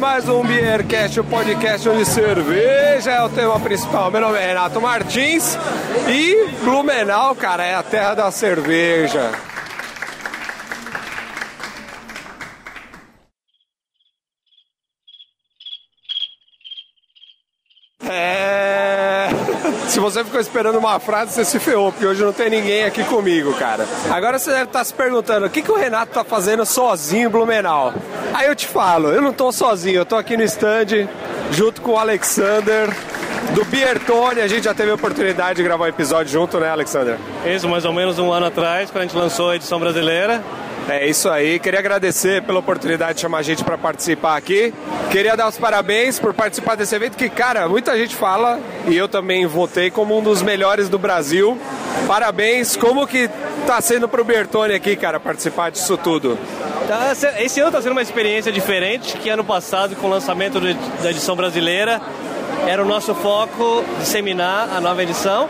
Mais um Beercast, o podcast onde cerveja é o tema principal. Meu nome é Renato Martins e Blumenau, cara, é a terra da cerveja. Se você ficou esperando uma frase, você se ferrou, porque hoje não tem ninguém aqui comigo, cara. Agora você deve estar se perguntando: o que, que o Renato tá fazendo sozinho em Blumenau? Aí eu te falo: eu não tô sozinho, eu tô aqui no stand junto com o Alexander. Do Biertone, a gente já teve a oportunidade de gravar um episódio junto, né, Alexander? Isso, mais ou menos um ano atrás, quando a gente lançou a edição brasileira. É isso aí. Queria agradecer pela oportunidade de chamar a gente para participar aqui. Queria dar os parabéns por participar desse evento que, cara, muita gente fala e eu também votei como um dos melhores do Brasil. Parabéns. Como que tá sendo pro Bertone aqui, cara, participar disso tudo? Tá, esse ano está sendo uma experiência diferente que ano passado com o lançamento da edição brasileira era o nosso foco disseminar a nova edição.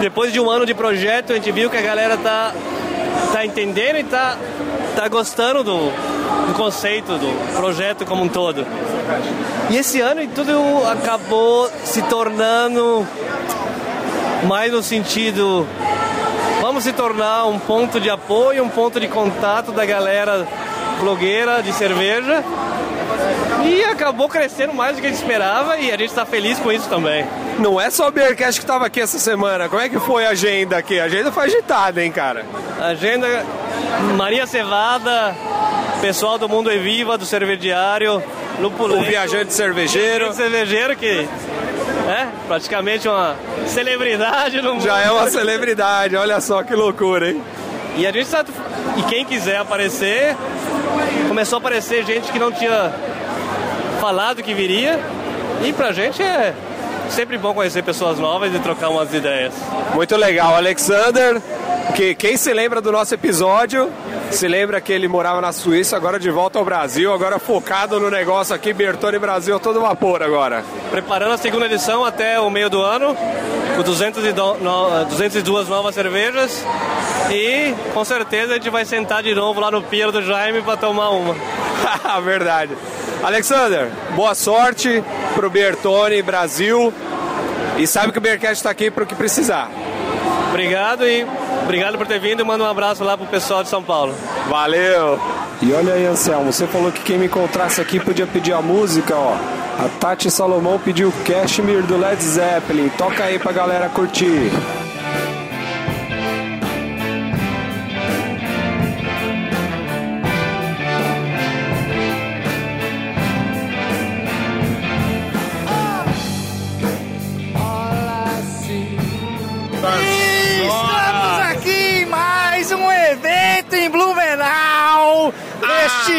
Depois de um ano de projeto, a gente viu que a galera tá tá entendendo e tá, tá gostando do, do conceito, do projeto como um todo. E esse ano tudo acabou se tornando mais no sentido vamos se tornar um ponto de apoio, um ponto de contato da galera blogueira de cerveja. E acabou crescendo mais do que a gente esperava e a gente está feliz com isso também. Não é só o Beercast que estava aqui essa semana. Como é que foi a agenda aqui? A agenda foi agitada, hein, cara? Agenda Maria Cevada, pessoal do Mundo Eviva, do Cervediário, Lupulento, o viajante cervejeiro. O cervejeiro que é praticamente uma celebridade no mundo. Já é uma celebridade, olha só que loucura, hein? E a gente tá... E quem quiser aparecer, começou a aparecer gente que não tinha falado que viria. E pra gente é sempre bom conhecer pessoas novas e trocar umas ideias. Muito legal, Alexander. Que quem se lembra do nosso episódio, se lembra que ele morava na Suíça, agora de volta ao Brasil, agora focado no negócio aqui, Bertone Brasil, todo vapor agora. Preparando a segunda edição até o meio do ano, com 202 novas cervejas e com certeza a gente vai sentar de novo lá no Pier do Jaime para tomar uma. Verdade. Alexander, boa sorte pro Bertone Brasil e sabe que o Bearcast está aqui para o que precisar. Obrigado e obrigado por ter vindo e manda um abraço lá pro pessoal de São Paulo. Valeu! E olha aí, Anselmo, você falou que quem me encontrasse aqui podia pedir a música, ó. A Tati Salomão pediu Cashmere do Led Zeppelin. Toca aí pra galera curtir.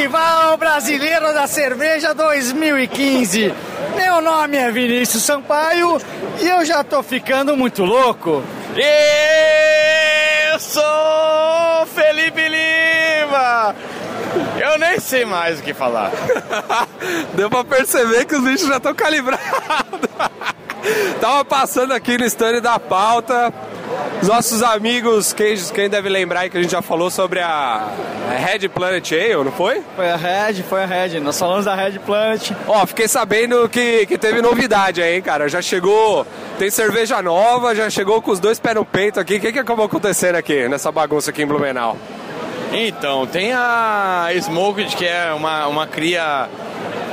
Festival Brasileiro da Cerveja 2015. Meu nome é Vinícius Sampaio e eu já tô ficando muito louco. Eu sou Felipe Lima. Eu nem sei mais o que falar. Deu pra perceber que os bichos já estão calibrados. Tava passando aqui no stand da pauta nossos amigos, quem, quem deve lembrar aí que a gente já falou sobre a Red Planet Ale, não foi? Foi a Red, foi a Red. Nós falamos da Red Planet. Ó, fiquei sabendo que, que teve novidade aí, cara. Já chegou, tem cerveja nova, já chegou com os dois pés no peito aqui. O que, que acabou acontecendo aqui, nessa bagunça aqui em Blumenau? Então, tem a Smoked, que é uma, uma cria,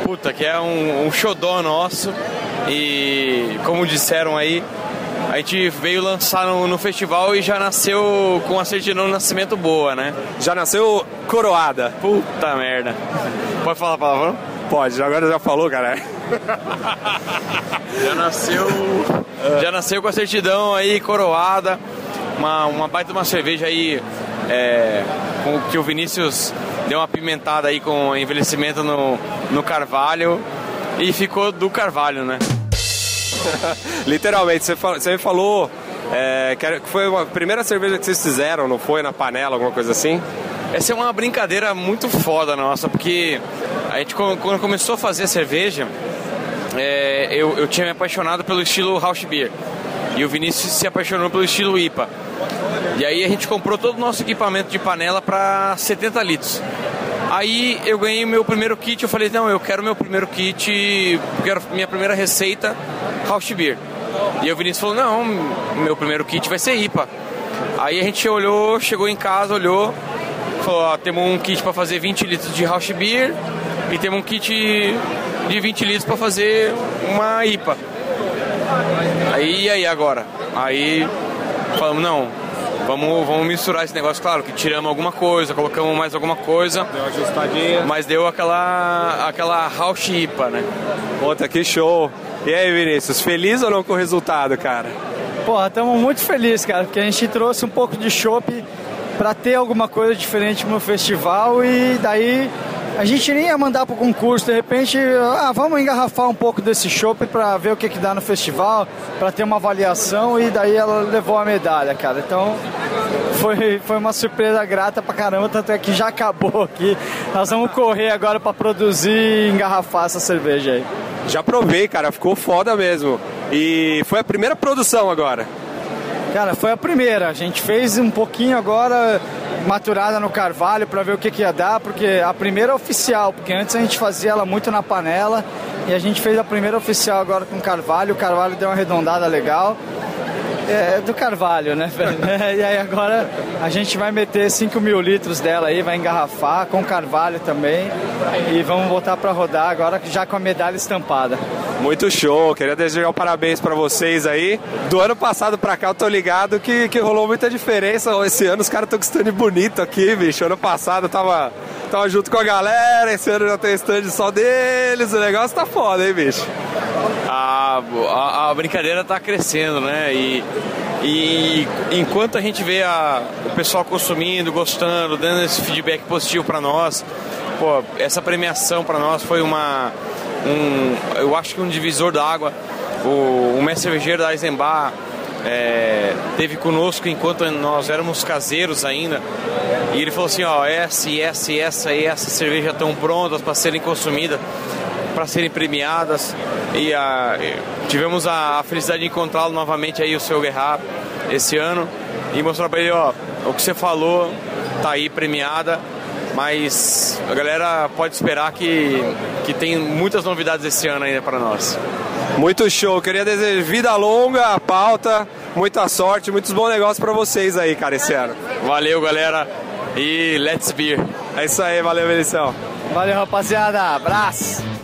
puta, que é um, um xodó nosso. E como disseram aí, a gente veio lançar no, no, festival e já nasceu com a certidão de nascimento boa, né? Já nasceu coroada. Puta merda. Pode falar palavrão? Pode, agora já falou, cara. já nasceu. Já nasceu com a certidão aí coroada. Uma, uma baita uma cerveja aí. É, com que o Vinícius deu uma pimentada aí com envelhecimento no, no carvalho. E ficou do carvalho, né? Literalmente, você, você falou é, que foi a primeira cerveja que vocês fizeram, não foi? Na panela, alguma coisa assim? Essa é uma brincadeira muito foda nossa, porque a gente quando começou a fazer a cerveja, é, eu, eu tinha me apaixonado pelo estilo House Beer. E o Vinícius se apaixonou pelo estilo IPA. E aí a gente comprou todo o nosso equipamento de panela para 70 litros. Aí eu ganhei meu primeiro kit, eu falei, não, eu quero meu primeiro kit, quero minha primeira receita, House Beer. E o Vinícius falou, não, meu primeiro kit vai ser IPA. Aí a gente olhou, chegou em casa, olhou, falou, ó, temos um kit para fazer 20 litros de House Beer e temos um kit de 20 litros para fazer uma IPA. Aí e aí agora? Aí falamos, não, vamos, vamos misturar esse negócio, claro, que tiramos alguma coisa, colocamos mais alguma coisa. Deu ajustadinha. Mas deu aquela, aquela house IPA, né? Puta, que show. E aí, Vinícius, feliz ou não com o resultado, cara? Porra, estamos muito felizes, cara, porque a gente trouxe um pouco de chopp para ter alguma coisa diferente no festival e daí a gente nem ia mandar pro concurso, de repente, ah, vamos engarrafar um pouco desse chopp para ver o que que dá no festival, para ter uma avaliação e daí ela levou a medalha, cara. Então foi, foi uma surpresa grata pra caramba, tanto é que já acabou aqui. Nós vamos correr agora para produzir e engarrafar essa cerveja aí. Já provei, cara, ficou foda mesmo. E foi a primeira produção agora. Cara, foi a primeira. A gente fez um pouquinho agora maturada no carvalho para ver o que, que ia dar, porque a primeira oficial, porque antes a gente fazia ela muito na panela e a gente fez a primeira oficial agora com carvalho. O carvalho deu uma arredondada legal. É, do Carvalho, né, velho? e aí agora a gente vai meter 5 mil litros dela aí, vai engarrafar com Carvalho também e vamos botar para rodar agora já com a medalha estampada. Muito show, queria desejar um parabéns para vocês aí. Do ano passado pra cá eu tô ligado que, que rolou muita diferença. Esse ano os caras estão com stand bonito aqui, bicho. Ano passado eu tava, tava junto com a galera, esse ano já tem stand só deles. O negócio tá foda, hein, bicho? A, a, brincadeira tá crescendo, né? E, e enquanto a gente vê a, o pessoal consumindo, gostando, dando esse feedback positivo para nós, pô, essa premiação para nós foi uma um, eu acho que um divisor da água. O, o mestre cervejeiro da Eisenbach é, teve conosco enquanto nós éramos caseiros ainda. E ele falou assim, ó, essa essa essa e essa cerveja estão prontas para serem consumidas, para serem premiadas. E a, tivemos a, a felicidade de encontrá-lo novamente aí, o seu Guerra, esse ano. E mostrar para ele, ó, o que você falou tá aí premiada mas a galera pode esperar que, que tem muitas novidades esse ano ainda para nós. Muito show, queria desejar vida longa, pauta, muita sorte, muitos bons negócios para vocês aí, cara, esse ano. Valeu, galera, e let's beer. É isso aí, valeu, Velição. Valeu, rapaziada, abraço.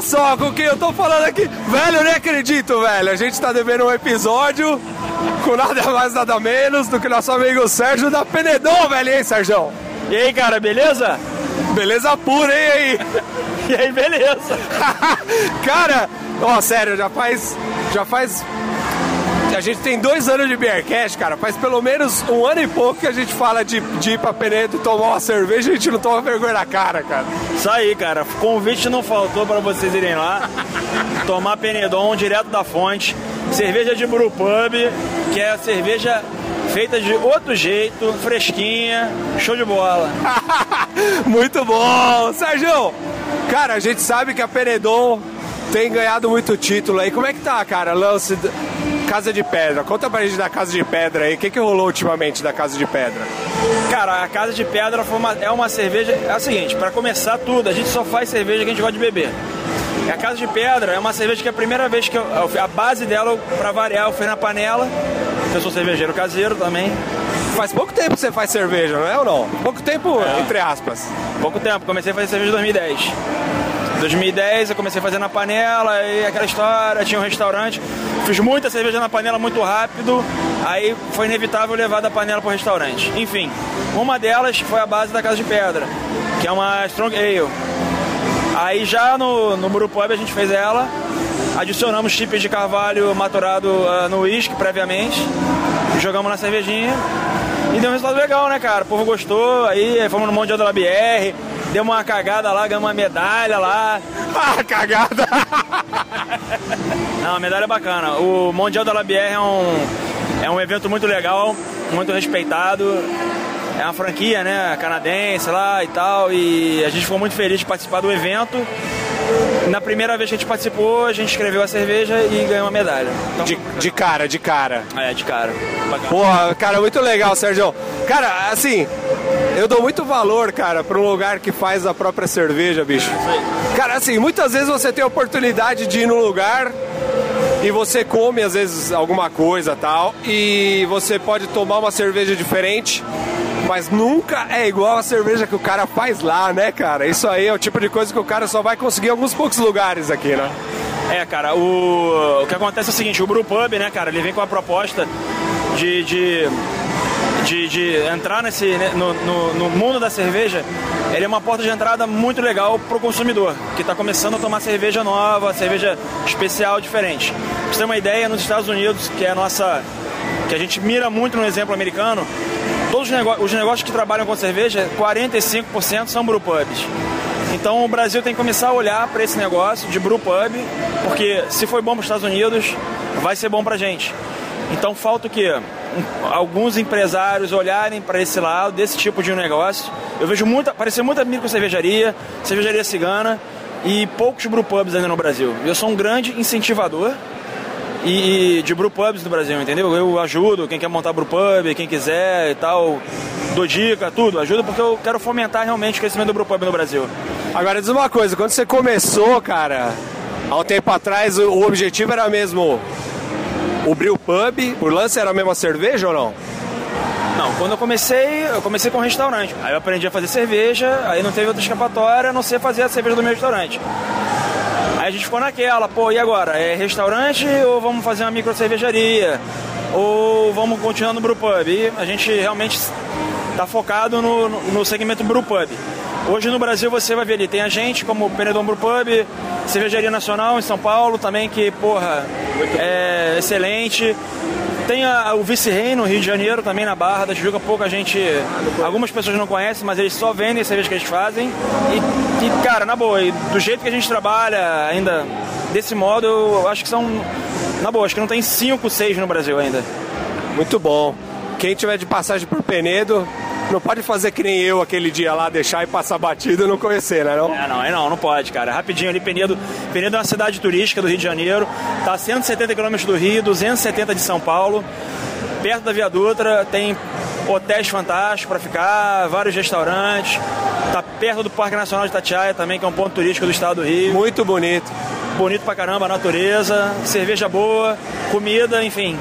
Olha só com quem eu tô falando aqui. Velho, eu nem acredito, velho. A gente tá devendo um episódio com nada mais, nada menos do que nosso amigo Sérgio da Penedon, velho, hein, Sérgio? E aí, cara, beleza? Beleza pura, hein, aí? E aí, beleza? cara, ó, sério, já faz. Já faz. A gente tem dois anos de Beercast, cara. Faz pelo menos um ano e pouco que a gente fala de, de ir pra Penedo tomar uma cerveja e a gente não toma vergonha na cara, cara. Isso aí, cara. Convite não faltou para vocês irem lá. tomar Penedon direto da fonte. Cerveja de Brewpub, que é a cerveja feita de outro jeito, fresquinha, show de bola. muito bom! Sérgio, cara, a gente sabe que a Penedon tem ganhado muito título aí. Como é que tá, cara? Lance Casa de Pedra. Conta pra gente da Casa de Pedra aí. O que, que rolou ultimamente da Casa de Pedra? Cara, a Casa de Pedra uma, é uma cerveja. É o seguinte, para começar tudo, a gente só faz cerveja que a gente gosta de beber. A Casa de Pedra é uma cerveja que é a primeira vez que eu, a base dela, para variar, eu fui na panela. Eu sou cervejeiro caseiro também. Faz pouco tempo que você faz cerveja, não é ou não? Pouco tempo, é. entre aspas. Pouco tempo, comecei a fazer cerveja em 2010. 2010 eu comecei a fazer na panela e aquela história, tinha um restaurante. Fiz muita cerveja na panela muito rápido, aí foi inevitável levar da panela para o restaurante. Enfim, uma delas foi a base da Casa de Pedra, que é uma Strong Ale. Aí já no, no Brewpub a gente fez ela, adicionamos chips de carvalho maturado uh, no uísque previamente, jogamos na cervejinha e deu um resultado legal, né, cara? O povo gostou, aí fomos no Mundial da BR, deu uma cagada lá, ganhamos uma medalha lá. Ah, cagada! Não, a medalha é bacana. O Mundial da LBR é um, é um evento muito legal, muito respeitado. É uma franquia, né, canadense lá e tal, e a gente ficou muito feliz de participar do evento. Na primeira vez que a gente participou, a gente escreveu a cerveja e ganhou uma medalha. Então, De, de cara, de cara. é, de cara. Bacana. Porra, cara, muito legal, Sérgio. Cara, assim, eu dou muito valor, cara, pra um lugar que faz a própria cerveja, bicho. Cara, assim, muitas vezes você tem a oportunidade de ir num lugar e você come, às vezes, alguma coisa tal, e você pode tomar uma cerveja diferente. Mas nunca é igual a cerveja que o cara faz lá, né, cara? Isso aí é o tipo de coisa que o cara só vai conseguir em alguns poucos lugares aqui, né? É, cara, o, o que acontece é o seguinte, o Brewpub, né, cara, ele vem com a proposta de, de, de, de entrar nesse, né, no, no, no mundo da cerveja, ele é uma porta de entrada muito legal pro consumidor, que está começando a tomar cerveja nova, cerveja especial, diferente. Pra você ter uma ideia, nos Estados Unidos, que é a nossa... que a gente mira muito no exemplo americano, todos os, nego- os negócios que trabalham com cerveja, 45% são brewpubs. Então o Brasil tem que começar a olhar para esse negócio de brewpub, porque se foi bom para os Estados Unidos, vai ser bom para gente. Então falta o quê? Alguns empresários olharem para esse lado, desse tipo de negócio. Eu vejo muita, aparecer muita micro cervejaria, cervejaria cigana e poucos brewpubs ainda no Brasil. Eu sou um grande incentivador e, de brewpubs no Brasil, entendeu? Eu ajudo quem quer montar brewpub, quem quiser e tal, dou dica, tudo, ajudo porque eu quero fomentar realmente o crescimento do brewpub no Brasil. Agora diz uma coisa, quando você começou, cara, há um tempo atrás, o, objetivo era mesmo o Brew Pub, o lance era a mesma cerveja ou não? Não, quando eu comecei, eu comecei com um restaurante. Aí eu aprendi a fazer cerveja, aí não teve outra escapatória a não ser fazer a cerveja do meu restaurante. Aí a gente ficou naquela, pô, e agora? É restaurante ou vamos fazer uma micro cervejaria? Ou vamos continuar no brewpub? E a gente realmente está focado no, no- segmento brewpub. Hoje no Brasil você vai ver ali, tem a gente como o Penedon Brewpub, Cervejaria Nacional em São Paulo também, que, porra, é excelente. Tem a- o Vice-Rei no Rio de Janeiro, também na Barra da Tijuca, pouca gente. Algumas pessoas não conhecem, mas eles só vendem a cerveja que eles fazem. E, e, cara, na boa, do jeito que a gente trabalha ainda desse modo, eu acho que são. Na boa, acho que não tem 5, 6 no Brasil ainda. Muito bom. Quem tiver de passagem por Penedo, não pode fazer que nem eu aquele dia lá, deixar e passar batido e não conhecer, né não? É, não, é não, não pode, cara. Rapidinho ali, Penedo. Penedo é uma cidade turística do Rio de Janeiro. Tá a 170 quilômetros do Rio, 270 de São Paulo. Perto da Via Dutra, tem hotéis fantásticos para ficar, vários restaurantes. Tá perto do Parque Nacional de Itatiaia também, que é um ponto turístico do estado do Rio. Muito bonito. Bonito pra caramba, a natureza, cerveja boa, comida, enfim.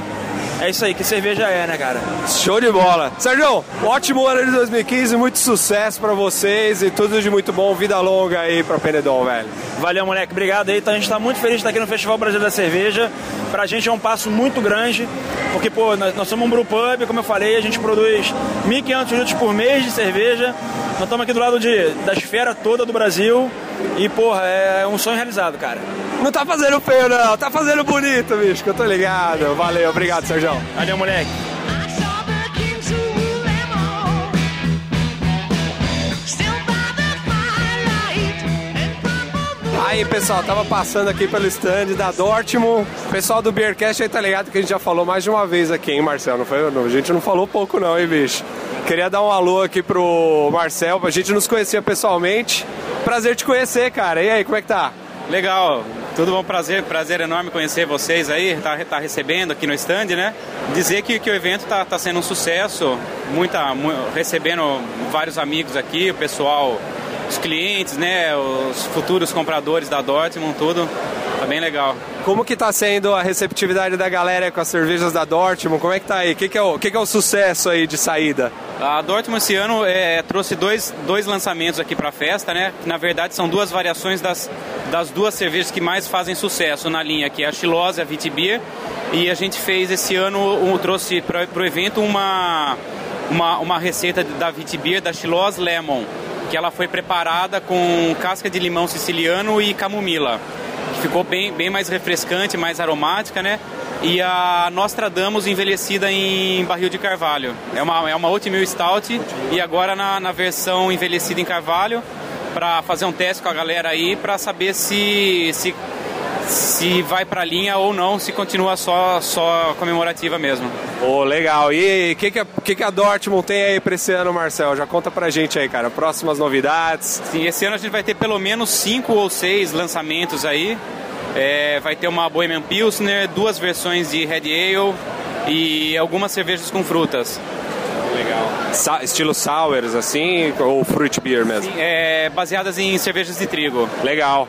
É isso aí, que cerveja é, né, cara? Show de bola. Sérgio, ótimo ano de 2015, muito sucesso pra vocês e tudo de muito bom. Vida longa aí pra Penedon, velho. Valeu, moleque. Obrigado aí. Então, a gente está muito feliz de estar aqui no Festival Brasileiro da Cerveja. Pra gente é um passo muito grande, porque, pô, nós, nós somos um brewpub, como eu falei, a gente produz 1.500 litros por mês de cerveja. Nós estamos aqui do lado de, da esfera toda do Brasil. E, porra, é um sonho realizado, cara. Não tá fazendo feio, não. Tá fazendo bonito, bicho, que eu tô ligado. Valeu, obrigado, Sérgio. Valeu, moleque. Aí, pessoal, tava passando aqui pelo stand da Dortmund. Pessoal do Beercast aí tá ligado que a gente já falou mais de uma vez aqui, hein, Marcel? Não foi? não, A gente não falou pouco, não, hein, bicho? Queria dar um alô aqui pro Marcel, a gente nos conhecia pessoalmente. Prazer te conhecer, cara. E aí, como é que tá? Legal, tudo bom, prazer, prazer enorme conhecer vocês aí, tá, tá recebendo aqui no stand, né? Dizer que, que o evento tá, tá sendo um sucesso, muita, mu- recebendo vários amigos aqui, o pessoal, os clientes, né? Os futuros compradores da Dortmund, tudo, tá bem legal. Como que tá sendo a receptividade da galera com as cervejas da Dortmund? Como é que tá aí? O que, que, é, o, que, que é o sucesso aí de saída? A Dortmund esse ano é, trouxe dois, dois lançamentos aqui para a festa, né? Que, na verdade são duas variações das, das duas cervejas que mais fazem sucesso na linha, que é a Chilose e a Vitibia. E a gente fez esse ano, um, trouxe para o evento uma, uma, uma receita da Vitibia, da Chilose Lemon, que ela foi preparada com casca de limão siciliano e camomila. Ficou bem, bem mais refrescante, mais aromática, né? E a Nostradamus envelhecida em barril de carvalho. É uma, é uma Oatmeal Stout e agora na, na versão envelhecida em carvalho para fazer um teste com a galera aí para saber se, se se vai pra linha ou não, se continua só, só comemorativa mesmo. Ô, legal. E o que, que, a- que, que a Dortmund tem aí pra esse ano, Marcel? Já conta pra gente aí, cara. Próximas novidades. Sim, esse ano a gente vai ter pelo menos cinco ou seis lançamentos aí. É, vai ter uma Bohemian Pilsner, duas versões de Red Ale e algumas cervejas com frutas. Legal. Sa estilo sours, assim, ou fruit beer mesmo? É, baseadas em cervejas de trigo. Legal.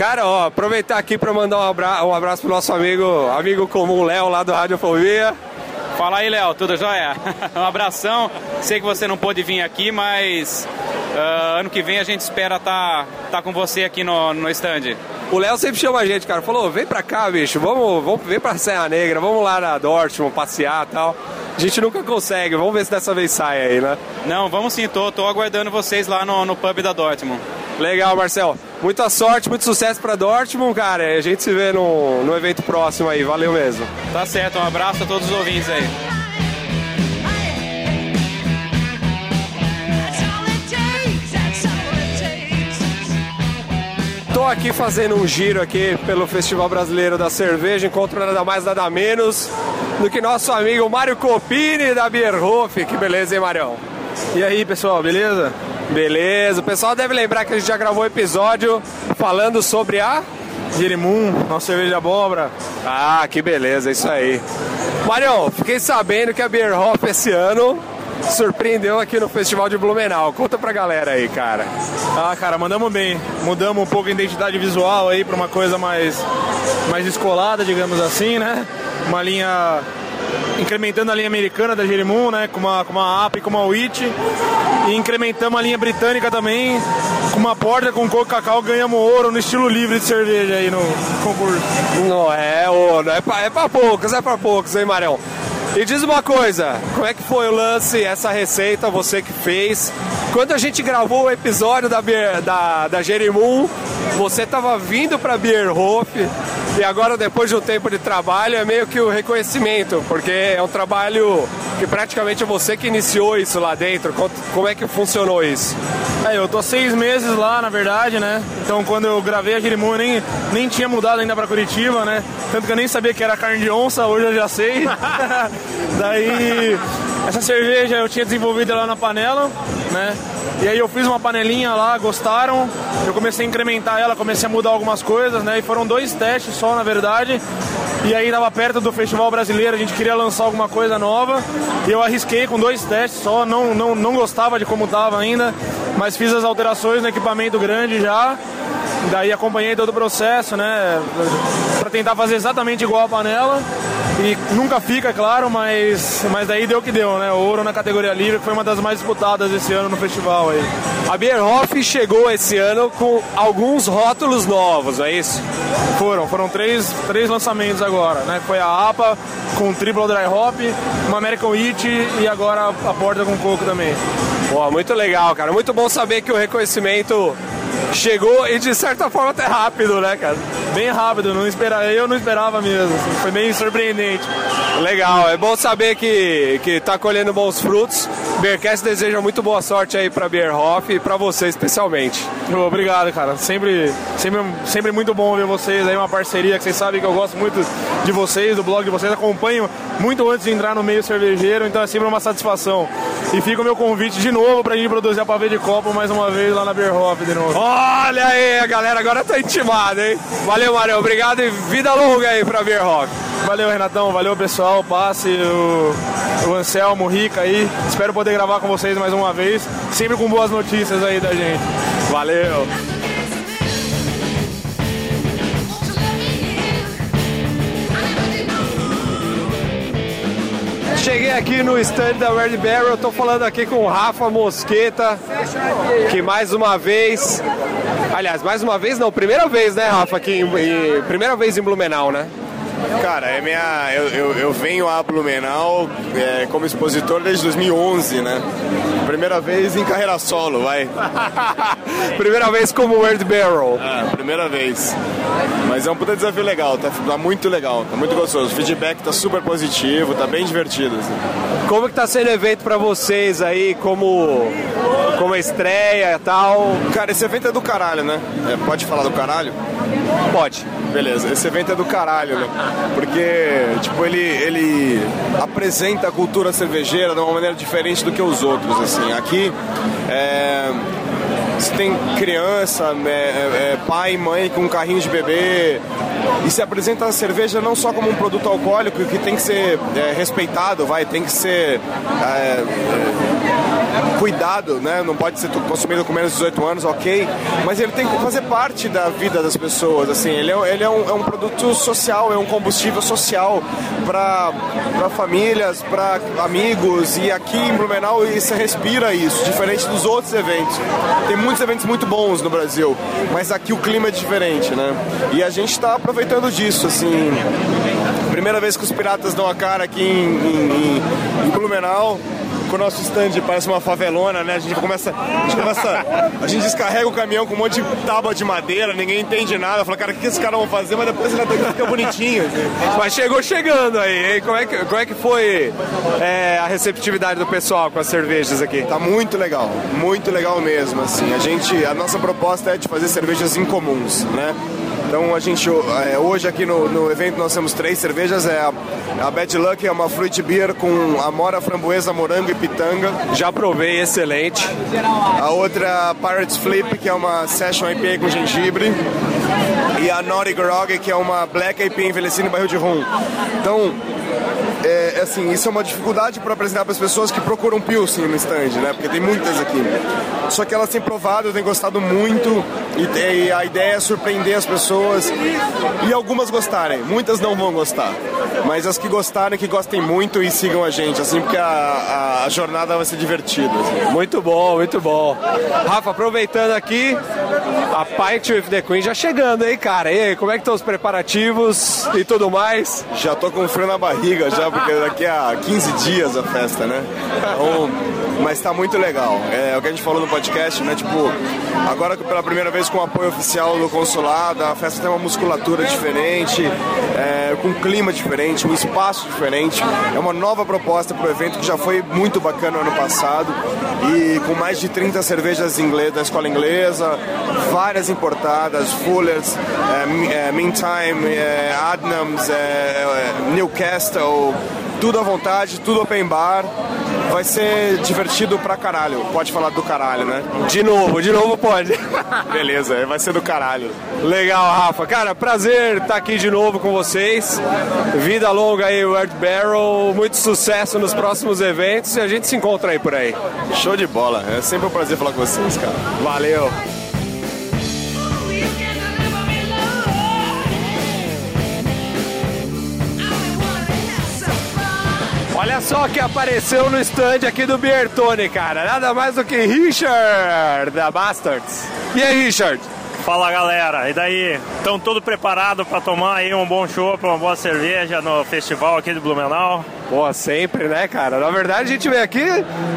Cara, ó, aproveitar aqui pra mandar um, abra um abraço pro nosso amigo, amigo comum Léo, lá do Radiofobia. Fala aí, Léo, tudo jóia? um abração. Sei que você não pôde vir aqui, mas ah, ano que vem a gente espera estar tá, com você aqui no, no stand. O Léo sempre chama a gente, cara. Falou, vem pra cá, bicho. Vamos, vamos vem pra Serra Negra, vamos lá na Dortmund passear e tal. A gente nunca consegue. Vamos ver se dessa vez sai aí, né? Não, vamos sim, tô, tô aguardando vocês lá no, no pub da Dortmund. Legal, Marcel. Muita sorte, muito sucesso pra Dortmund, cara. A gente se vê no, no evento próximo aí. Valeu mesmo. Tá certo, um abraço a todos os ouvintes aí. Tô aqui fazendo um giro aqui pelo Festival Brasileiro da Cerveja, encontro nada mais nada menos do que nosso amigo Mário Copini da Bierhof. Que beleza, hein, Marião? E aí, pessoal, beleza? Beleza, o pessoal deve lembrar que a gente já gravou um episódio falando sobre a. Jerimum, nossa cerveja de abóbora. Ah, que beleza, isso aí. Marião, fiquei sabendo que a Bierhof esse ano surpreendeu aqui no Festival de Blumenau. Conta pra galera aí, cara. Ah, cara, mandamos bem. Mudamos um pouco a identidade visual aí para uma coisa mais, mais descolada, digamos assim, né? Uma linha incrementando a linha americana da Jerimum, né? Com uma, com uma APA e com uma WIT. E incrementamos a linha britânica também, com uma porta com coco cacau, ganhamos ouro no estilo livre de cerveja aí no concurso. Não é, não é, pra, é pra poucos, é pra poucos, hein, Marião? E diz uma coisa, como é que foi o lance, essa receita, você que fez? Quando a gente gravou o episódio da, Beer, da, da Jerimum, você tava vindo pra Bierhof e agora depois de um tempo de trabalho é meio que o reconhecimento, porque é um trabalho que praticamente é você que iniciou isso lá dentro. Como é que funcionou isso? É, eu tô seis meses lá, na verdade, né? Então quando eu gravei a Jerimum, eu nem, nem tinha mudado ainda pra Curitiba, né? Tanto que eu nem sabia que era carne de onça, hoje eu já sei. Daí, essa cerveja eu tinha desenvolvido ela na panela, né? E aí eu fiz uma panelinha lá, gostaram. Eu comecei a incrementar ela, comecei a mudar algumas coisas, né? E foram dois testes só, na verdade. E aí tava perto do Festival Brasileiro, a gente queria lançar alguma coisa nova. E eu arrisquei com dois testes só, não, não, não gostava de como tava ainda, mas fiz as alterações no equipamento grande já. Daí acompanhei todo o processo, né? Pra tentar fazer exatamente igual a panela. E nunca fica, claro, mas, mas daí deu o que deu, né? Ouro na categoria livre, que foi uma das mais disputadas esse ano no festival aí. A Bierhof chegou esse ano com alguns rótulos novos, não é isso? Foram, foram três, três lançamentos agora, né? Foi a APA com Triple Dry Hop, uma American Wheat e agora a Porta com coco também. Pô, muito legal, cara. Muito bom saber que o reconhecimento chegou e de certa forma até rápido, né, cara? Bem rápido, não esperava, eu não esperava mesmo, assim, foi bem surpreendente. Legal, é bom saber que, que tá colhendo bons frutos. Beercast deseja muito boa sorte aí pra Bierhof e pra você especialmente. Obrigado, cara. Sempre, sempre, sempre muito bom ver vocês aí, uma parceria que vocês sabem que eu gosto muito de vocês, do blog de vocês, acompanho muito antes de entrar no meio cervejeiro, então é sempre uma satisfação. E fica o meu convite de novo pra gente produzir a pavê de copo mais uma vez lá na Beerhof de novo. Olha aí, a galera agora tá intimada, hein? Valeu, Mário. Obrigado e vida longa aí pra Bierhof. Valeu, Renatão. Valeu, pessoal. Passe o, o Anselmo, o Rica aí. Espero poder gravar com vocês mais uma vez. Sempre com boas notícias aí da gente. Valeu. Cheguei aqui no stand da Red Barrel, tô falando aqui com o Rafa Mosqueta, que mais uma vez, aliás, mais uma vez não, primeira vez, né, Rafa, aqui em- primeira vez em Blumenau, né? Cara, é minha, eu, eu, eu venho a Blumenau é, como expositor desde 2011, né? Primeira vez em carreira solo, vai. primeira vez como Red Barrel. Ah, primeira vez. Mas é um puta desafio legal, tá, tá muito legal, tá muito gostoso. O feedback tá super positivo, tá bem divertido. assim. Como que tá sendo o evento pra vocês aí, como, como estreia e tal. Cara, esse evento é do caralho, né? É, pode falar do caralho? Pode. Beleza, esse evento é do caralho, né? Porque, tipo, ele, ele apresenta a cultura cervejeira de uma maneira diferente do que os outros, assim. Aqui, é, você tem criança, é, é, pai e mãe com um carrinho de bebê, e se apresenta a cerveja não só como um produto alcoólico que tem que ser é, respeitado, vai, tem que ser é, cuidado, né? Não pode ser consumido com menos de 18 anos, ok? Mas ele tem que fazer parte da vida das pessoas, assim. Ele é, ele é, um, é um produto social, é um combustível social para famílias, para amigos. E aqui em Blumenau você respira isso, diferente dos outros eventos. Tem muitos eventos muito bons no Brasil, mas aqui o clima é diferente, né? E a gente está aproveitando disso, assim. Primeira vez que os piratas dão a cara aqui em, em, em Blumenau com o nosso stand parece uma favelona, né? A gente começa, a gente começa, a gente descarrega o caminhão com um monte de tábua de madeira, ninguém entende nada. Fala, cara, o que esses caras vão fazer? Mas depois ele fica bonitinho. assim. Mas chegou chegando aí, hein? Como é que, como é que foi é, a receptividade do pessoal com as cervejas aqui? Tá muito legal, muito legal mesmo, assim. A gente, a nossa proposta é de fazer cervejas incomuns, né? Então a gente é, hoje aqui no, no evento nós temos três cervejas, é a, a Bad Luck é uma fruit beer com amora, framboesa, morango e pitanga. Já provei, excelente. A outra é a Pirates Flip, que é uma session IPA com gengibre. E a Naughty Grog, que é uma Black IPA envelhecida em barril de rum. Então, é, é assim, isso é uma dificuldade para apresentar para as pessoas que procuram Pilsen no stand, né? Porque tem muitas aqui. Só que elas têm provado, têm gostado muito e, e a ideia é surpreender as pessoas e algumas gostarem. Muitas não vão gostar, mas as que gostarem, que gostem muito e sigam a gente, assim, porque a, a- a jornada vai ser divertida. assim. Muito bom, muito bom. Rafa, aproveitando aqui, a Pint with the Queen já chegando, hein, cara? E aí, como é que estão os preparativos e tudo mais? Já tô com frio na barriga já, porque daqui a 15 dias a festa, né? Então, mas tá muito legal. É o que a gente falou no podcast, né? Tipo, agora pela primeira vez com o apoio oficial do consulado, a festa tem uma musculatura diferente, é, com um clima diferente, um espaço diferente. É uma nova proposta pro evento que já foi muito bacana no ano passado. E com mais de 30 cervejas inglesas da escola inglesa, várias importadas, Fuller's, é, é, Meantime, é, Adnams, é, é, Newcastle, tudo à vontade, tudo open bar. Vai ser divertido pra caralho. Pode falar do caralho, né? De novo, de novo pode. Beleza, vai ser do caralho. Legal, Rafa. Cara, prazer estar aqui de novo com vocês. Vida longa aí, Red Barrel. Muito sucesso nos próximos eventos e a gente se encontra aí por aí. Show de bola. É sempre um prazer falar com vocês, cara. Valeu. Só que apareceu no stand aqui do Biertone, cara. Nada mais do que Richard, da Bastards. E aí, Richard? Fala galera, e daí? Estão tudo preparado para tomar aí um bom chopp, uma boa cerveja no festival aqui de Blumenau? Pô, sempre, né, cara? Na verdade, a gente veio aqui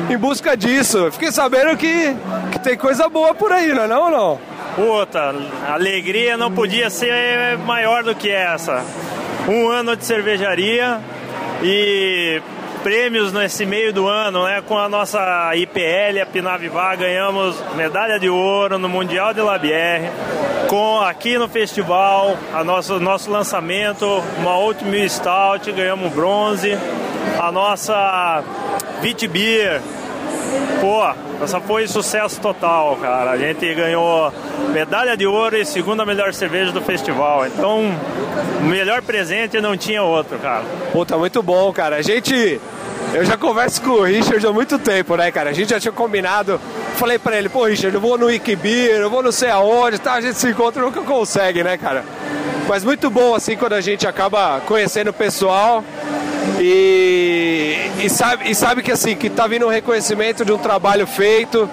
em busca disso. Fiquei sabendo que, que tem coisa boa por aí, não é não não? Puta, a alegria não podia ser maior do que essa. Um ano de cervejaria e prêmios nesse meio do ano, né? Com a nossa IPL, a Pinavivá, ganhamos medalha de ouro no Mundial de Labière. Com aqui no festival, a nosso nosso lançamento, uma Ultimate Stout, ganhamos bronze. A nossa Vit Beer, Pô, essa foi sucesso total, cara. A gente ganhou medalha de ouro e segunda melhor cerveja do festival. Então, melhor presente não tinha outro, cara. Puta, muito bom, cara. A gente. Eu já converso com o Richard há muito tempo, né, cara? A gente já tinha combinado. Falei pra ele, pô, Richard, eu vou no Wikibir, eu vou não sei aonde, tá? A gente se encontra nunca consegue, né, cara? Mas muito bom, assim, quando a gente acaba conhecendo o pessoal e, e, sabe, e sabe que, assim, que tá vindo um reconhecimento de um trabalho feito.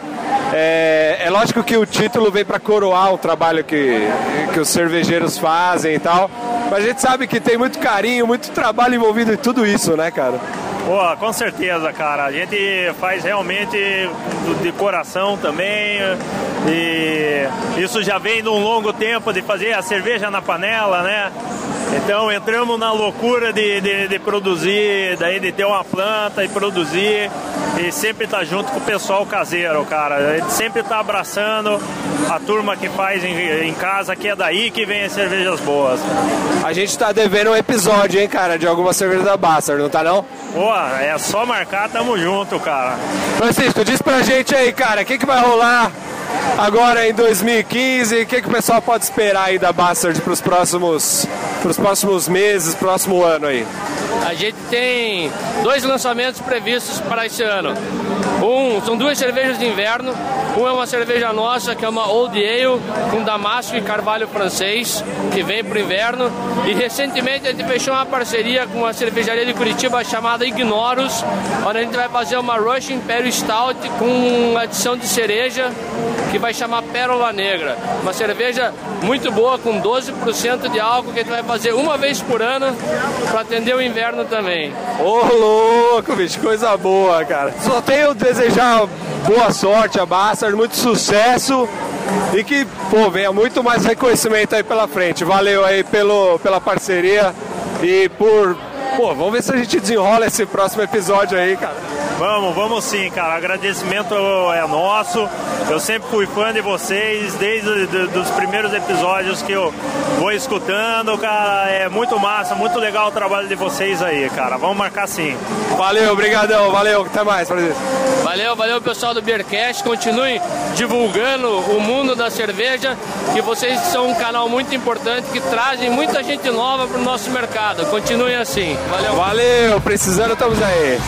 É, é lógico que o título vem para coroar o trabalho que, que os cervejeiros fazem e tal, mas a gente sabe que tem muito carinho, muito trabalho envolvido em tudo isso, né, cara? Pô, com certeza, cara. A gente faz realmente de coração também. E isso já vem de um longo tempo de fazer a cerveja na panela, né? Então entramos na loucura de, de, de produzir, daí de ter uma planta e produzir. e sempre tá junto com o pessoal caseiro, cara. A gente sempre tá abraçando a turma que faz em, em casa, que é daí que vem as cervejas boas. A gente tá devendo um episódio, hein, cara, de alguma cerveja da Bastard, não tá não? Pô, é só marcar, tamo junto, cara. Francisco, diz pra gente aí, cara, o que, que vai rolar agora em 2015? O que, que o pessoal pode esperar aí da Bastard pros próximos, pros próximos meses, próximo ano aí? A gente tem dois lançamentos previstos para esse ano. Um, são duas cervejas de inverno. Uma é uma cerveja nossa, que é uma Old Ale, com damasco e carvalho francês, que vem para o inverno. E recentemente a gente fechou uma parceria com uma cervejaria de Curitiba chamada Ignorus, onde a gente vai fazer uma Russian Imperial Stout com adição de cereja, que vai chamar Pérola Negra. Uma cerveja muito boa, com 12% de álcool, que a gente vai fazer uma vez por ano para atender o inverno também. Ô louco, bicho, coisa boa, cara. Só tenho desejar boa sorte a Bastard, muito sucesso e que, pô, venha muito mais reconhecimento aí pela frente. Valeu aí pelo, pela parceria e por. Pô, vamos ver se a gente desenrola esse próximo episódio aí, cara. Vamos, vamos sim, cara. Agradecimento é nosso. Eu sempre fui fã de vocês, desde de- dos primeiros episódios que eu vou escutando, cara. É muito massa, muito legal o trabalho de vocês aí, cara. Vamos marcar sim. Valeu, obrigadão, valeu, até mais, Francisco. Valeu, valeu pessoal do Beercast. Continuem divulgando o mundo da cerveja, que vocês são um canal muito importante que trazem muita gente nova para o nosso mercado. Continuem assim. Valeu. Valeu, precisando, estamos aí.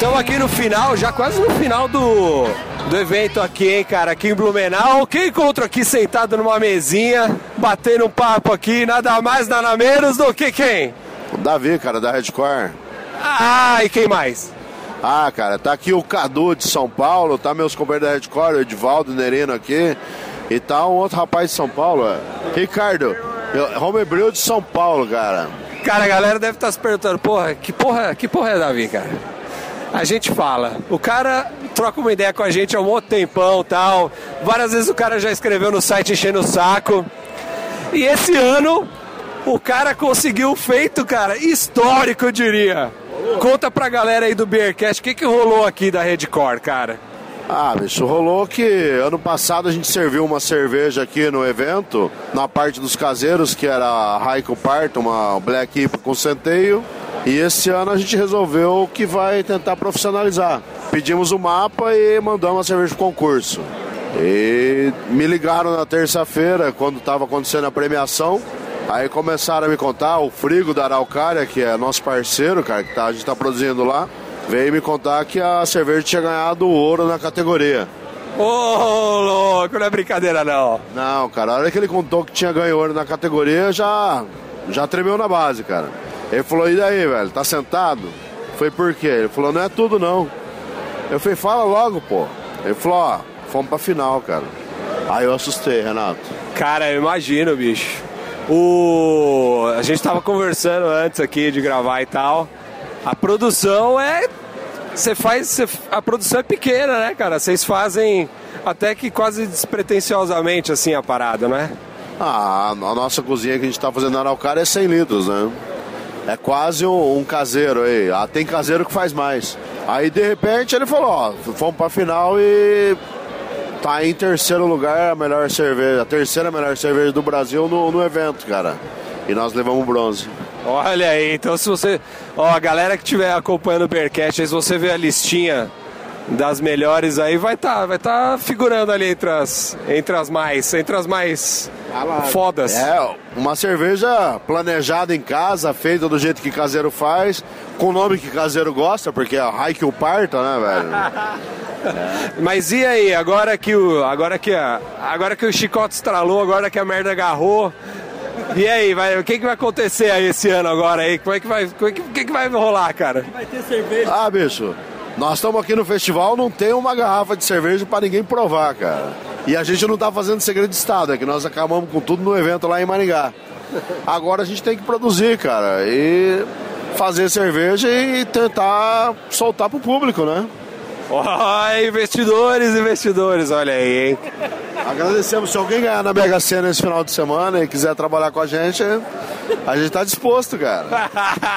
Estamos aqui no final, já quase no final do, do evento aqui, hein, cara, aqui em Blumenau. Quem encontro aqui sentado numa mesinha, batendo um papo aqui, nada mais, nada menos do que quem? O Davi, cara, da Redcore. Ah, e quem mais? Ah, cara, tá aqui o Cadu de São Paulo, tá meus companheiros da Redcore, o Edivaldo Nerino aqui. E tá um outro rapaz de São Paulo. Ricardo, Homebrew de São Paulo, cara. Cara, a galera deve estar se perguntando, porra, que porra, que porra é Davi, cara? A gente fala, o cara troca uma ideia com a gente há um outro tempão tal. Várias vezes o cara já escreveu no site enchendo o saco. E esse ano o cara conseguiu um feito, cara, histórico, eu diria. Conta pra galera aí do Beercast, o que, que rolou aqui da Redcore, cara? Ah, bicho, rolou que ano passado a gente serviu uma cerveja aqui no evento, na parte dos caseiros, que era a Raico Parto, uma Black IPA com centeio. E esse ano a gente resolveu que vai tentar profissionalizar. Pedimos o mapa e mandamos a cerveja pro concurso. E me ligaram na terça-feira, quando estava acontecendo a premiação. Aí começaram a me contar, o Frigo da Araucária, que é nosso parceiro, cara, que tá, a gente tá produzindo lá, veio me contar que a cerveja tinha ganhado ouro na categoria. Ô, louco, não é brincadeira não. Não, cara, a hora que ele contou que tinha ganho ouro na categoria, já, já tremeu na base, cara. Ele falou, e daí, velho, tá sentado? Foi por quê? Ele falou, não é tudo não. Eu falei, fala logo, pô. Ele falou, ó, fomos pra final, cara. Aí eu assustei, Renato. Cara, eu imagino, bicho. O... A gente tava conversando antes aqui de gravar e tal. A produção é. Você faz. você- A produção é pequena, né, cara? Vocês fazem até que quase despretensiosamente assim a parada, né? Ah, a nossa cozinha que a gente tá fazendo na Araucária é 100 litros, né? É quase um, um caseiro aí. Ah, tem caseiro que faz mais. Aí de repente ele falou, ó, fomos pra final e tá em terceiro lugar a melhor cerveja, a terceira melhor cerveja do Brasil no, no evento, cara. E nós levamos bronze. Olha aí, então se você. Ó, a galera que estiver acompanhando o Bearcast, aí se você ver a listinha das melhores aí, vai estar vai tá figurando ali entre as, entre as mais. Entre as mais fodas. É, uma cerveja planejada em casa, feita do jeito que caseiro faz, com o nome que caseiro gosta, porque é Haikyuu Parta, né, velho? Mas e aí, agora que o. Agora que a. Agora que o chicote estralou, agora que a merda agarrou. E aí, vai, o que, que vai acontecer aí esse ano agora aí? Como é que vai, como é que, o que, que vai rolar, cara? Vai ter cerveja. Ah, bicho, nós estamos aqui no festival, não tem uma garrafa de cerveja para ninguém provar, cara. E a gente não tá fazendo segredo de estado, é que nós acabamos com tudo no evento lá em Maringá. Agora a gente tem que produzir, cara, e fazer cerveja e tentar soltar pro público, né? Ó, investidores, investidores, olha aí, hein? Agradecemos. Se alguém ganhar na Mega Sena esse final de semana e quiser trabalhar com a gente, a gente tá disposto, cara.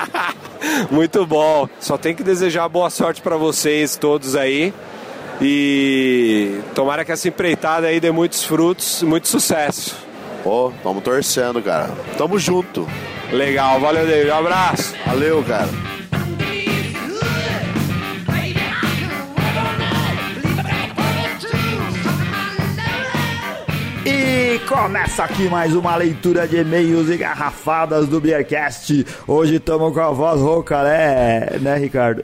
Muito bom. Só tem que desejar boa sorte para vocês todos aí. E tomara que essa empreitada aí dê muitos frutos, muito sucesso. Pô, tamo torcendo, cara. Tamo junto. Legal, valeu, David. Um abraço. Valeu, cara. Começa aqui mais uma leitura de e-mails e garrafadas do Beercast. Hoje estamos com a voz rouca, né, né Ricardo?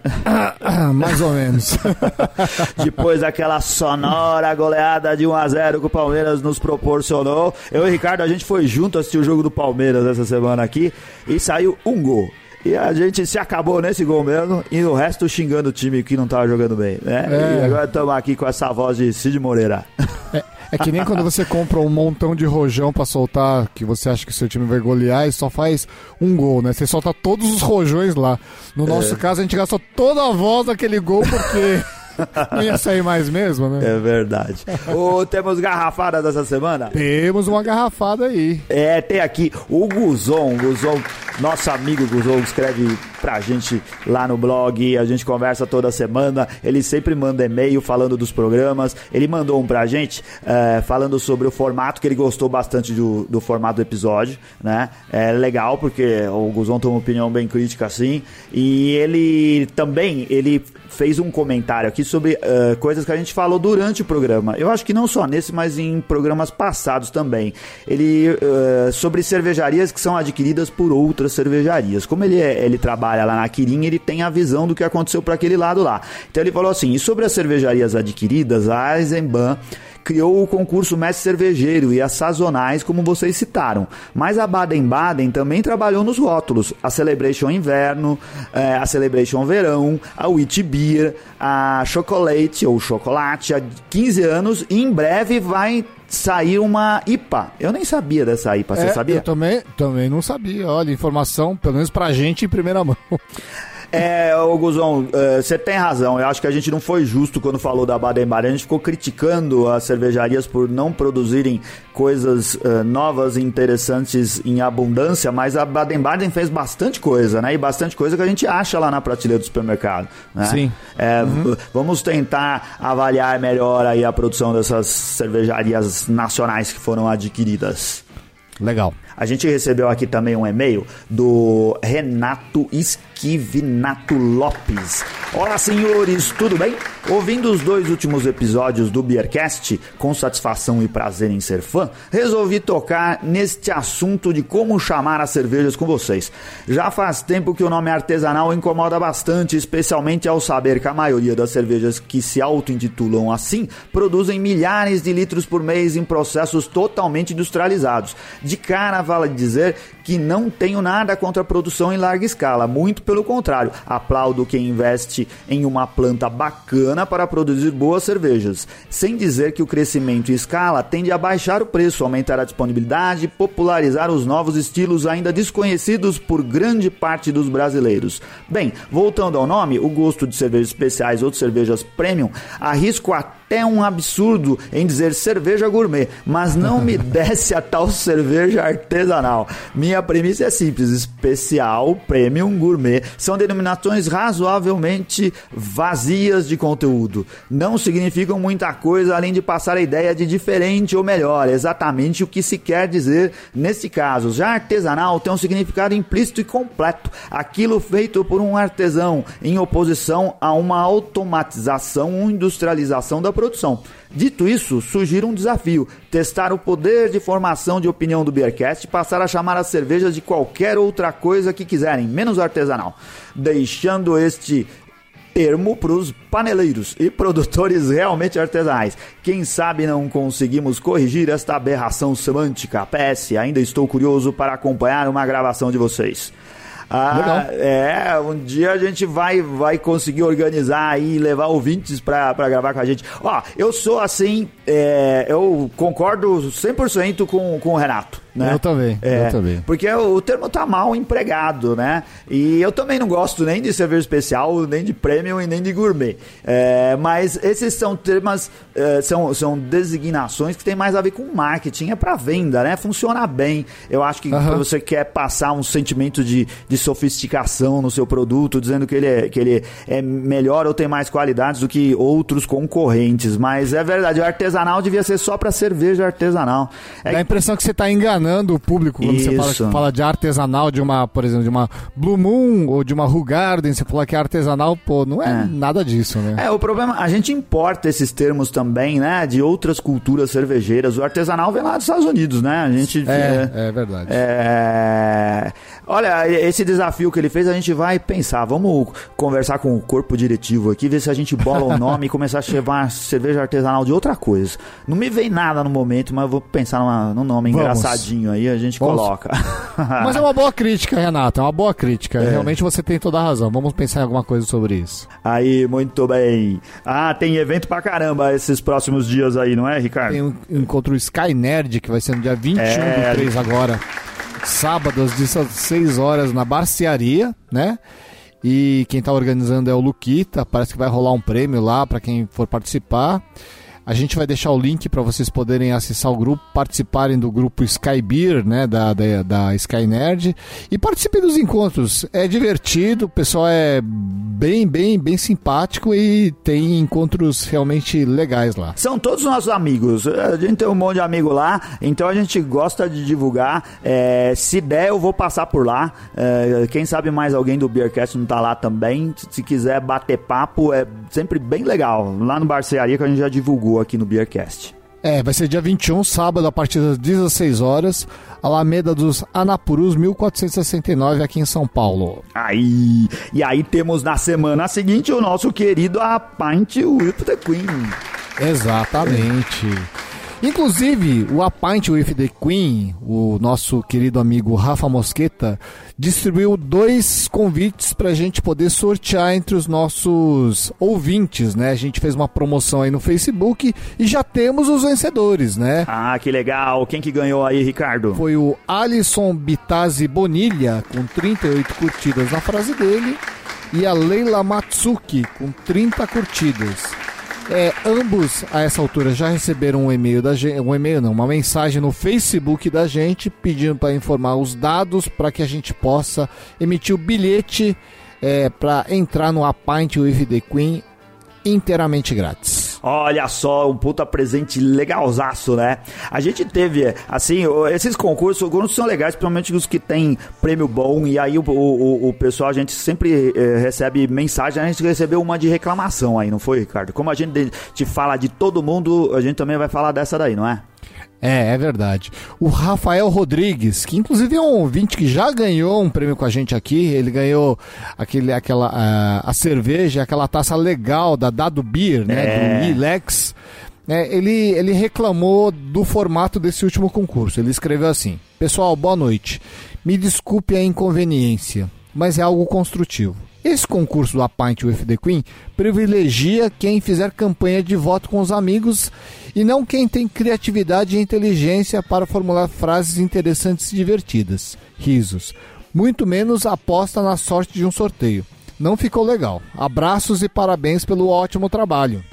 Mais ou menos. Depois daquela sonora goleada de 1x0 que o Palmeiras nos proporcionou. Eu e o Ricardo, a gente foi junto assistir o jogo do Palmeiras essa semana aqui e saiu um gol. E a gente se acabou nesse gol mesmo e o resto xingando o time que não tava jogando bem, né? É. E agora estamos aqui com essa voz de Cid Moreira. É, é que nem quando você compra um montão de rojão pra soltar, que você acha que o seu time vai golear e só faz um gol, né? Você solta todos os rojões lá. No nosso É. caso, a gente gastou toda a voz daquele gol porque não ia sair mais mesmo, né? É verdade. Ô, temos garrafada dessa semana? Temos uma garrafada aí. É, tem aqui o Guzon. Guzon, nosso amigo Guzon, escreve pra gente lá no blog. A gente conversa toda semana. Ele sempre manda e-mail falando dos programas. Ele mandou um pra gente é, falando sobre o formato, que ele gostou bastante do, do formato do episódio, né? É legal, porque o Guzon tem uma opinião bem crítica assim. E ele também, ele fez um comentário aqui sobre eh, coisas que a gente falou durante o programa. Eu acho que não só nesse, mas em programas passados também. Ele eh, sobre cervejarias que são adquiridas por outras cervejarias. Como ele, é- ele trabalha lá na Quirim, ele tem a visão do que aconteceu para aquele lado lá. Então ele falou assim: e sobre as cervejarias adquiridas, a Eisenbahn criou o concurso Mestre Cervejeiro e as sazonais, como vocês citaram. Mas a Baden-Baden também trabalhou nos rótulos. A Celebration Inverno, eh, a Celebration Verão, a Witch Beer, a Chocolate ou Chocolate há 15 anos e em breve vai sair uma IPA. Eu nem sabia dessa IPA, você É, sabia? Eu também, também não sabia. Olha, informação, pelo menos pra gente, em primeira mão. É, ô Guzão, você tem razão. Eu acho que a gente não foi justo quando falou da Baden-Baden. A gente ficou criticando as cervejarias por não produzirem coisas eh, novas e interessantes em abundância, mas a Baden-Baden fez bastante coisa, né? E bastante coisa que a gente acha lá na prateleira do supermercado. Né? Sim. É, v- Vamos tentar avaliar melhor aí a produção dessas cervejarias nacionais que foram adquiridas. Legal. A gente recebeu aqui também um e-mail do Renato Esquivinato Lopes. Olá, senhores, tudo bem? Ouvindo os dois últimos episódios do Beercast, com satisfação e prazer em ser fã, resolvi tocar neste assunto de como chamar as cervejas com vocês. Já faz tempo que o nome artesanal incomoda bastante, especialmente ao saber que a maioria das cervejas que se auto-intitulam assim produzem milhares de litros por mês em processos totalmente industrializados. De cara, vale dizer que não tenho nada contra a produção em larga escala, muito pelo contrário, aplaudo quem investe em uma planta bacana para produzir boas cervejas, sem dizer que o crescimento em escala tende a baixar o preço, aumentar a disponibilidade e popularizar os novos estilos ainda desconhecidos por grande parte dos brasileiros. Bem, voltando ao nome, o gosto de cervejas especiais ou de cervejas premium, arrisco até um absurdo em dizer cerveja gourmet, mas não me desce a tal cerveja artesanal. Minha premissa é simples: especial, premium, gourmet são denominações razoavelmente vazias de conteúdo. Não significam muita coisa além de passar a ideia de diferente ou melhor, exatamente o que se quer dizer nesse caso. Já artesanal tem um significado implícito e completo, aquilo feito por um artesão em oposição a uma automatização ou industrialização da produção. Dito isso, sugiro um desafio: testar o poder de formação de opinião do Beercast e passar a chamar as cervejas de qualquer outra coisa que quiserem, menos artesanal, deixando este termo para os paneleiros e produtores realmente artesanais. Quem sabe não conseguimos corrigir esta aberração semântica? PS, ainda estou curioso para acompanhar uma gravação de vocês. Ah, Legal. é, um dia a gente vai, vai conseguir organizar e levar ouvintes pra, pra gravar com a gente. Ó, eu sou assim, é, eu concordo 100% com, com o Renato. Né? Eu também, É, eu também. Porque o, termo tá mal empregado, né? E eu também não gosto nem de cerveja especial, nem de premium e nem de gourmet. É, mas esses são termos, é, são, são designações que tem mais a ver com marketing, é para venda, né? Funciona bem. Eu acho que você quer passar um sentimento de, de sofisticação no seu produto, dizendo que ele, é, que ele é melhor ou tem mais qualidades do que outros concorrentes. Mas é verdade, o artesanal devia ser só para cerveja artesanal. É Dá a impressão que você está enganando o público quando você fala, Isso. fala de artesanal de uma, por exemplo, de uma Blue Moon ou de uma Ru Garden, você fala que é artesanal, pô, não é, nada disso, né? É, o problema, a gente importa esses termos também, né, de outras culturas cervejeiras. O artesanal vem lá dos Estados Unidos, né? A gente É, é verdade. é, Olha, esse desafio que ele fez, a gente vai pensar. Vamos conversar com o corpo diretivo aqui, ver se a gente bola o nome e começar a chamar cerveja artesanal de outra coisa. Não me vem nada no momento, mas eu vou pensar numa, num nome Vamos. engraçadinho aí, a gente Vamos. coloca. Mas é uma boa crítica, Renato, é uma boa crítica. É. Realmente você tem toda a razão. Vamos pensar em alguma coisa sobre isso. Aí, muito bem. Ah, tem evento pra caramba esses próximos dias aí, não é, Ricardo? Tem um encontro Sky Nerd, que vai ser no dia 21 É. do 3 agora. Sábado, às 16 horas, na Barcearia, né? E quem tá organizando é o Luquita. Parece que vai rolar um prêmio lá para quem for participar. A gente vai deixar o link para vocês poderem acessar o grupo, participarem do grupo Sky Beer, né, da, da, da Sky Nerd, e participem dos encontros. É divertido, o pessoal é bem, bem, bem simpático e tem encontros realmente legais lá. São todos nossos amigos. A gente tem um monte de amigo lá, então a gente gosta de divulgar. É, se der, eu vou passar por lá. É, quem sabe mais alguém do Beercast não tá lá também. Se quiser bater papo, é sempre bem legal. Lá no Barcearia que a gente já divulgou aqui no Beercast. É, vai ser dia 21, sábado, a partir das 16 horas, Alameda dos Anapurus, 1469, aqui em São Paulo. Aí, e aí temos na semana seguinte o nosso querido A Pint with the Queen. Exatamente. Inclusive, o A Pint with the Queen, o nosso querido amigo Rafa Mosqueta, distribuiu dois convites para a gente poder sortear entre os nossos ouvintes, né? A gente fez uma promoção aí no Facebook e já temos os vencedores, né? Ah, que legal. Quem que ganhou aí, Ricardo? Foi o Alisson Bitazzi Bonilha, com 38 curtidas na frase dele, e a Leila Matsuki, com 30 curtidas. É, ambos, a essa altura, já receberam um e-mail da gente, um e-mail não, uma mensagem no Facebook da gente pedindo para informar os dados para que a gente possa emitir o bilhete é, para entrar no A Pint with the Queen inteiramente grátis. Olha só, um puta presente legalzaço, né? A gente teve, assim, esses concursos, alguns são legais, principalmente os que tem prêmio bom, e aí o, o, o pessoal, a gente sempre eh, recebe mensagem, a gente recebeu uma de reclamação aí, não foi, Ricardo? Como a gente te fala de todo mundo, a gente também vai falar dessa daí, não é? É, é verdade. O Rafael Rodrigues, que inclusive é um ouvinte que já ganhou um prêmio com a gente aqui, ele ganhou aquele, aquela, ah, a cerveja, aquela taça legal da Dado Beer, né, É. do Ilex. né, ele, ele reclamou do formato desse último concurso. Ele escreveu assim: Pessoal, boa noite. Me desculpe a inconveniência, mas é algo construtivo. Esse concurso do A Pint with the Queen privilegia quem fizer campanha de voto com os amigos e não quem tem criatividade e inteligência para formular frases interessantes e divertidas. Risos. Muito menos aposta na sorte de um sorteio. Não ficou legal. Abraços e parabéns pelo ótimo trabalho.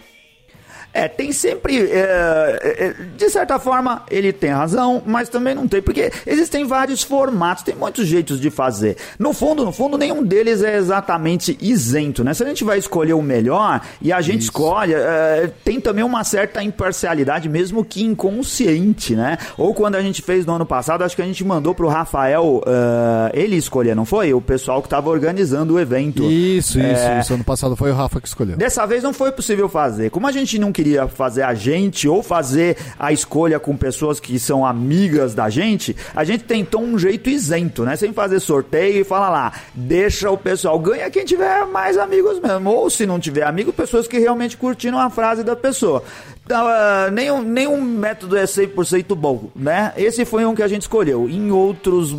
É, tem sempre. é, é, de certa forma, ele tem razão, mas também não tem, porque existem vários formatos, tem muitos jeitos de fazer. No fundo, no fundo, nenhum deles é exatamente isento, né? Se a gente vai escolher o melhor e a gente escolhe, é, tem também uma certa imparcialidade, mesmo que inconsciente, né? Ou quando a gente fez no ano passado, acho que a gente mandou pro Rafael é, ele escolher, não foi? O pessoal que estava organizando o evento. Isso, isso, É, isso. Ano passado foi o Rafa que escolheu. Dessa vez não foi possível fazer. Como a gente não queria fazer a gente ou fazer a escolha com pessoas que são amigas da gente, a gente tentou um jeito isento, né? Sem fazer sorteio e fala lá, deixa o pessoal, ganha quem tiver mais amigos mesmo. Ou se não tiver amigos, pessoas que realmente curtiram a frase da pessoa. Então, ah, nenhum, nenhum método é 100% bom, né? Esse foi um que a gente escolheu. Em outros,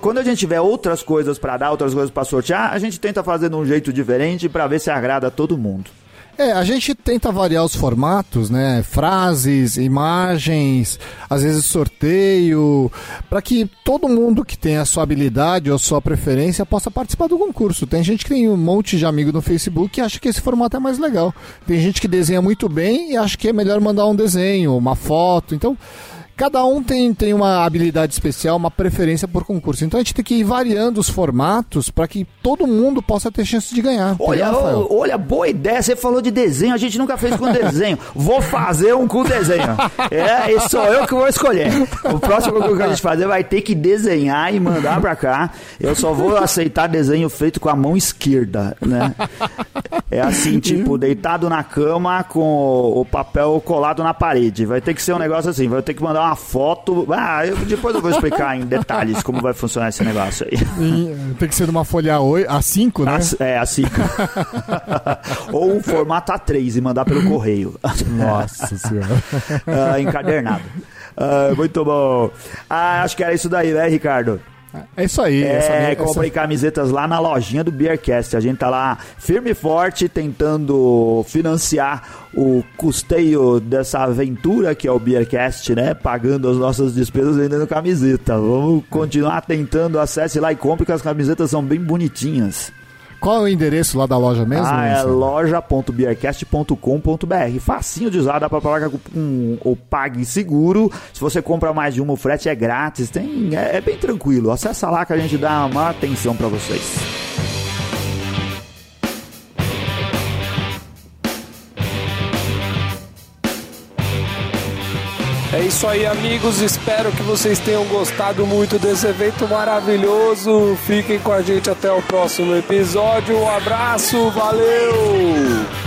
quando a gente tiver outras coisas pra dar, outras coisas pra sortear, a gente tenta fazer de um jeito diferente pra ver se agrada a todo mundo. É, a gente tenta variar os formatos, né? Frases, imagens, às vezes sorteio, para que todo mundo que tem a sua habilidade ou a sua preferência possa participar do concurso. Tem gente que tem um monte de amigo no Facebook e acha que esse formato é mais legal. Tem gente que desenha muito bem e acha que é melhor mandar um desenho, uma foto. Então, Cada um tem, tem uma habilidade especial, uma preferência por concurso. Então a gente tem que ir variando os formatos para que todo mundo possa ter chance de ganhar. Olha, Entendeu, olha, boa ideia. Você falou de desenho, a gente nunca fez com desenho. Vou fazer um com desenho. É, e sou eu que vou escolher. O próximo que a gente fazer vai ter que desenhar e mandar pra cá. Eu só vou aceitar desenho feito com a mão esquerda, né? É assim, tipo, deitado na cama com o papel colado na parede. Vai ter que ser um negócio assim, vai ter que mandar uma foto. Ah, eu- depois eu vou explicar em detalhes como vai funcionar esse negócio aí. Tem que ser numa folha oi- A5, né? A- é, assim. Ou um formato A3 e mandar pelo correio. Nossa senhora. Ah, encadernado. Ah, muito bom. Ah, acho que era isso daí, né, Ricardo? É isso aí. essa É, minha- comprei camisetas lá na lojinha do Beercast. A gente tá lá firme e forte tentando financiar o custeio dessa aventura que é o Beercast, né? Pagando as nossas despesas vendendo camiseta. Vamos continuar tentando. Acesse lá e compre que as camisetas são bem bonitinhas. Qual é o endereço lá da loja mesmo? Ah, é loja.beercast.com.br. Facinho de usar, dá pra pagar com um, o Pague Seguro. Se você compra mais de uma, o frete é grátis. Tem, é, é bem tranquilo. Acessa lá que a gente dá uma atenção pra vocês. É isso aí, amigos. Espero que vocês tenham gostado muito desse evento maravilhoso. Fiquem com a gente até o próximo episódio. Um abraço, valeu!